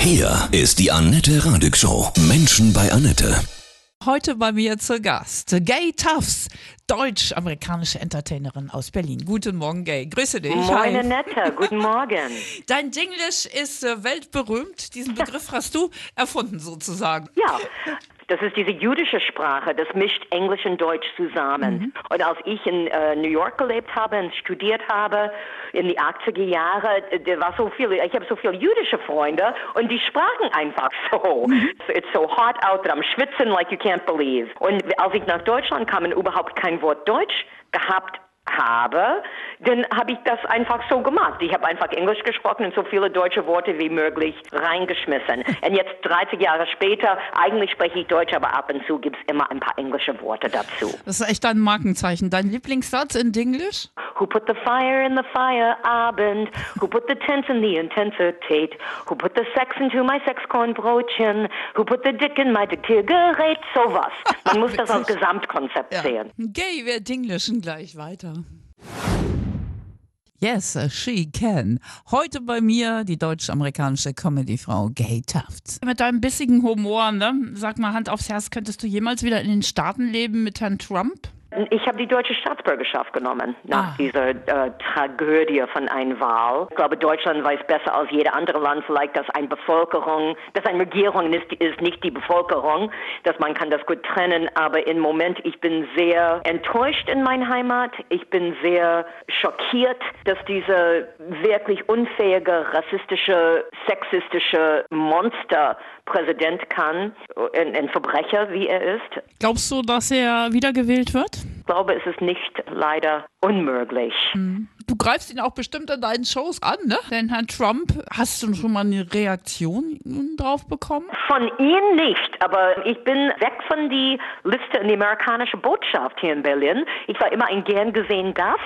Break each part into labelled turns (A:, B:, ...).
A: Hier ist die Annette Radig Show. Menschen bei Annette.
B: Heute bei mir zu Gast Gay Tufts, deutsch-amerikanische Entertainerin aus Berlin. Guten Morgen, Gay. Grüße dich.
C: Moin. Annette. Guten Morgen.
B: Dein Dinglish ist äh, weltberühmt. Diesen Begriff hast du erfunden, sozusagen.
C: Ja, das ist diese jüdische Sprache, das mischt Englisch und Deutsch zusammen. Und als ich in äh, New York gelebt habe und studiert habe, in die 80er Jahre, da war so viel, ich habe so viele jüdische Freunde und die sprachen einfach so. So, It's so hot out that I'm schwitzen like you can't believe. Und als ich nach Deutschland kam und überhaupt kein Wort Deutsch gehabt habe, dann habe ich das einfach so gemacht. Ich habe einfach Englisch gesprochen und so viele deutsche Worte wie möglich reingeschmissen. Und jetzt 30 Jahre später, eigentlich spreche ich Deutsch, aber ab und zu gibt es immer ein paar englische Worte dazu.
B: Das ist echt dein Markenzeichen. Dein Lieblingssatz in Dinglish?
C: Who put the fire in the Feierabend? Who put the tent in the Intensität? Who put the sex into my Sexkornbrötchen? Who put the dick in my Diktiergerät? Sowas. Man muss das als Gesamtkonzept sehen.
B: Gay, wir Dinglishen gleich weiter. Yes, uh, she can. Heute bei mir die deutsch-amerikanische Comedyfrau Gay Tufts. Mit deinem bissigen Humor, ne? Sag mal Hand aufs Herz, könntest du jemals wieder in den Staaten leben mit Herrn Trump?
C: Ich habe die deutsche Staatsbürgerschaft genommen nach
B: Ah.
C: dieser äh, Tragödie von einer Wahl. Ich glaube, Deutschland weiß besser als jeder andere Land vielleicht, dass eine Bevölkerung, dass eine Regierung ist, ist nicht die Bevölkerung, dass man kann das gut trennen. Aber im Moment, ich bin sehr enttäuscht in meiner Heimat. Ich bin sehr schockiert, dass dieser wirklich unfähige, rassistische, sexistische Monster Präsident kann, ein, ein Verbrecher, wie er ist.
B: Glaubst du, dass er wiedergewählt wird?
C: Ich glaube, es ist nicht leider unmöglich.
B: Du greifst ihn auch bestimmt in deinen Shows an, ne? Denn Herrn Trump, hast du schon mal eine Reaktion drauf bekommen?
C: Von ihm nicht, aber ich bin weg von die Liste in die amerikanische Botschaft hier in Berlin. Ich war immer ein gern gesehen Gast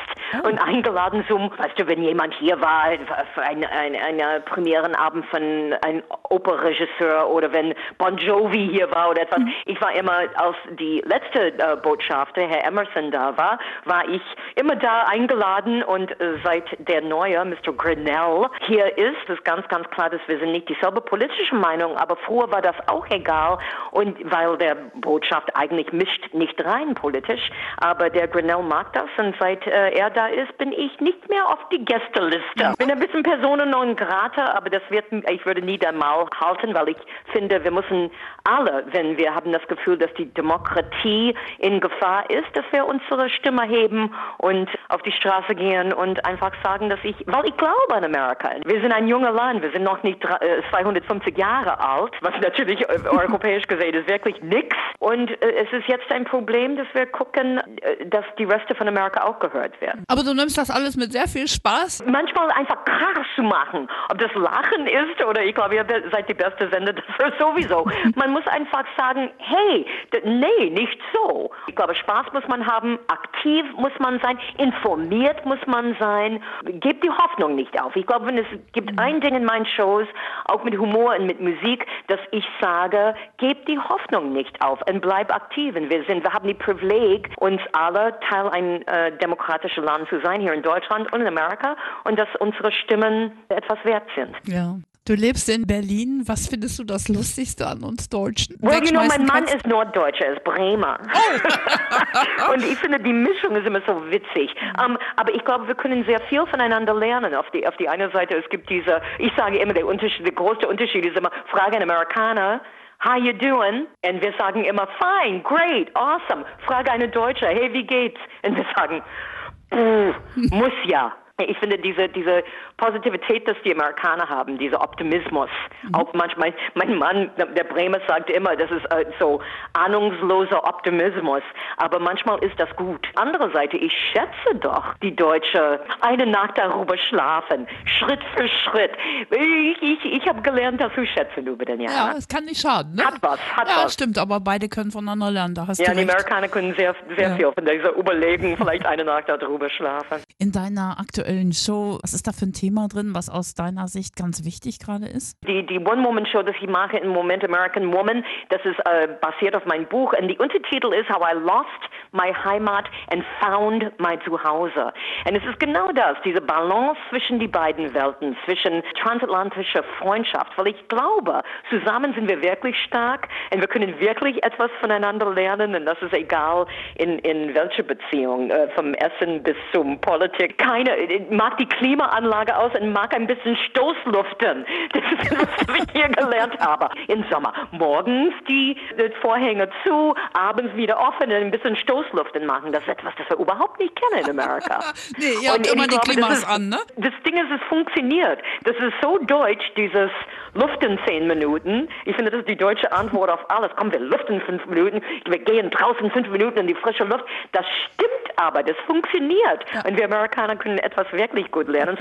C: und eingeladen zum, weißt du, wenn jemand hier war für einen ein, eine Premierenabend von einem Operregisseur oder wenn Bon Jovi hier war oder etwas. Ich war immer, als die letzte äh, Botschafter, Herr Emerson, da war, war ich immer da eingeladen und seit der neue Mr. Grinnell hier ist, ist ganz, ganz klar, dass wir sind nicht dieselbe politische Meinung, aber früher war das auch egal und weil der Botschaft eigentlich mischt nicht rein politisch, aber der Grinnell mag das und seit äh, er da ist, bin ich nicht mehr auf die Gästeliste. Bin ein bisschen Persona non grata, aber das wird, ich würde nie einmal halten, weil ich finde, wir müssen alle, wenn wir haben das Gefühl, dass die Demokratie in Gefahr ist, dass wir unsere Stimme heben und auf die Straße gehen und einfach sagen, dass ich, weil ich glaube an Amerika. Wir sind ein junger Land, wir sind noch nicht dra- äh, 250 Jahre alt, was natürlich äh, europäisch gesehen ist wirklich nix. Und äh, es ist jetzt ein Problem, dass wir gucken, dass die Reste von Amerika auch gehört werden.
B: Aber du nimmst das alles mit sehr viel Spaß.
C: Manchmal einfach Krach zu machen, ob das Lachen ist oder ich glaube, ihr seid die beste Sender dafür sowieso. Man muss einfach sagen, hey, nee, nicht so. Ich glaube, Spaß muss man haben, aktiv muss man sein, informiert muss man sein. Gebt die Hoffnung nicht auf. Ich glaube, wenn es gibt ein Ding in meinen Shows, auch mit Humor und mit Musik, dass ich sage, gebt die Hoffnung nicht auf und bleib aktiv. Und wir sind, wir haben die Privileg, uns alle Teil ein äh, demokratisches Land zu sein hier in Deutschland und in Amerika und dass unsere Stimmen etwas wert sind.
B: Ja. Du lebst in Berlin. Was findest du das Lustigste an uns Deutschen?
C: Well, you know, mein Mann
B: kannst-
C: ist Norddeutscher, ist Bremer. und ich finde, die Mischung ist immer so witzig. Ähm, aber ich glaube, wir können sehr viel voneinander lernen. Auf die, auf die eine Seite, es gibt diese, ich sage immer, der, Unterschied, der größte Unterschied ist immer, frage einen Amerikaner, How you doing? Und wir sagen immer, fine, great, awesome. Frage eine Deutsche, hey, wie geht's? Und wir sagen, "Puh, muss ja. Ich finde diese, diese Positivität, dass die Amerikaner haben, dieser Optimismus. Auch manchmal, mein Mann, der Bremer sagt immer, das ist äh, so ahnungsloser Optimismus. Aber manchmal ist das gut. Andere Seite, ich schätze doch die Deutsche, eine Nacht darüber schlafen, Schritt für Schritt. Ich, ich, ich habe gelernt, das zu schätzen über den
B: Ja,
C: Jahren.
B: es kann nicht schaden, ne?
C: Hat was, hat
B: ja,
C: was.
B: stimmt, aber beide können voneinander lernen, da hast
C: Ja,
B: du
C: die
B: recht.
C: Amerikaner können sehr, sehr
B: Ja.
C: viel von dieser Überlegen, vielleicht eine Nacht darüber schlafen.
B: In deiner aktuellen aktuellen Show. Was ist da für ein Thema drin, was aus deiner Sicht ganz wichtig gerade ist?
C: Die, die One-Woman-Show, das ich mache im Moment, American Woman, das ist äh, basiert auf meinem Buch. Und die Untertitel ist How I Lost My Heimat and Found My Zuhause. Und es ist genau das, diese Balance zwischen die beiden Welten, zwischen transatlantischer Freundschaft. Weil ich glaube, zusammen sind wir wirklich stark und wir können wirklich etwas voneinander lernen. Und das ist egal in, in welcher Beziehung, äh, vom Essen bis zum Politik. Keiner mag die Klimaanlage aus und mag ein bisschen Stoßluften. Das ist was ich hier gelernt habe. Im Sommer. Morgens die, die Vorhänge zu, abends wieder offen und ein bisschen Stoßluften machen. Das ist etwas, das wir überhaupt nicht kennen in Amerika.
B: nee, ihr habt
C: Und
B: immer die
C: glaube,
B: Klimas
C: das ist,
B: an, ne?
C: Das Ding ist, es funktioniert. Das ist so deutsch, dieses Luften zehn Minuten. Ich finde, das ist die deutsche Antwort auf alles. Komm, wir luften fünf Minuten, wir gehen draußen fünf Minuten in die frische Luft. Das stimmt aber, das funktioniert. Und wir Amerikaner können etwas wirklich gut lernen.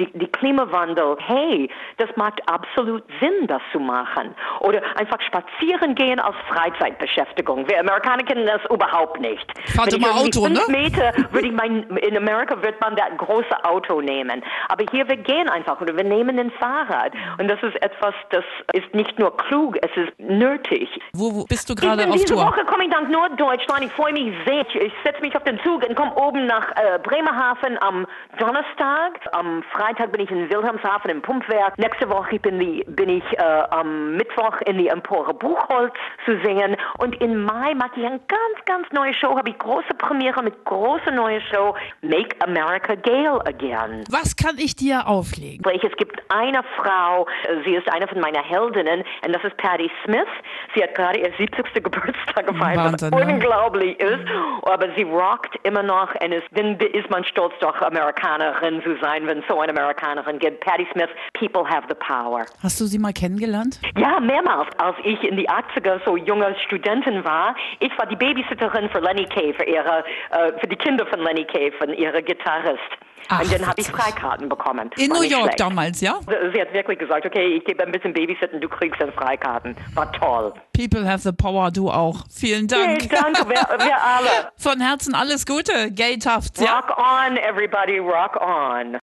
C: Die, die Klimawandel, hey, das macht absolut Sinn, das zu machen. Oder einfach spazieren gehen als Freizeitbeschäftigung. Wir Amerikaner kennen das überhaupt nicht.
B: Fahrt immer Auto,
C: fünf
B: ne?
C: Meter würde ich mein, in Amerika wird man das große Auto nehmen. Aber hier, wir gehen einfach oder wir nehmen ein Fahrrad. Und das ist etwas, das ist nicht nur klug, es ist nötig.
B: Wo, wo bist du gerade auf
C: diese
B: Tour?
C: Woche komme ich nach Norddeutschland. Ich freue mich sehr. Ich, ich setze mich auf den Zug und komme oben nach äh, Bremerhaven am Donnerstag. Am Freitag bin ich in Wilhelmshaven im Pumpwerk. Nächste Woche bin, die, bin ich äh, am Mittwoch in die Empore Buchholz zu sehen. Und in Mai mache ich eine ganz, ganz neue Show. Habe ich große Premiere mit große neue Show. Make America Gale Again.
B: Was kann ich dir auflegen?
C: Es gibt eine Frau, sie ist eine von meiner Heldinnen, und das ist Patty Smith. Sie hat gerade ihr 70. Geburtstag gefeiert,
B: Wahnsinn,
C: was
B: ne?
C: unglaublich ist. Aber sie rockt immer noch, und es, dann ist man stolz, doch Amerikanerin zu sein, wenn so eine Amerikanerin gibt. Patty Smith, People have the power.
B: Hast du sie mal kennengelernt?
C: Ja, mehrmals. Als ich in die 80er so junge Studentin war, ich war die Babysitterin für Lenny Kay, für ihre, äh, für die Kinder von Lenny Kay, von ihrer Gitarrist.
B: Ach,
C: und dann habe ich. Freikarten bekommen.
B: In New York
C: schlecht.
B: damals, ja?
C: Sie hat wirklich gesagt, okay, ich gebe ein bisschen Babysitten, du kriegst dann Freikarten. War toll.
B: People have the power, du auch. Vielen Dank.
C: Hey, danke, wir, wir alle.
B: Von Herzen alles Gute, Gay Tufts, ja?
C: Rock on, everybody, rock on.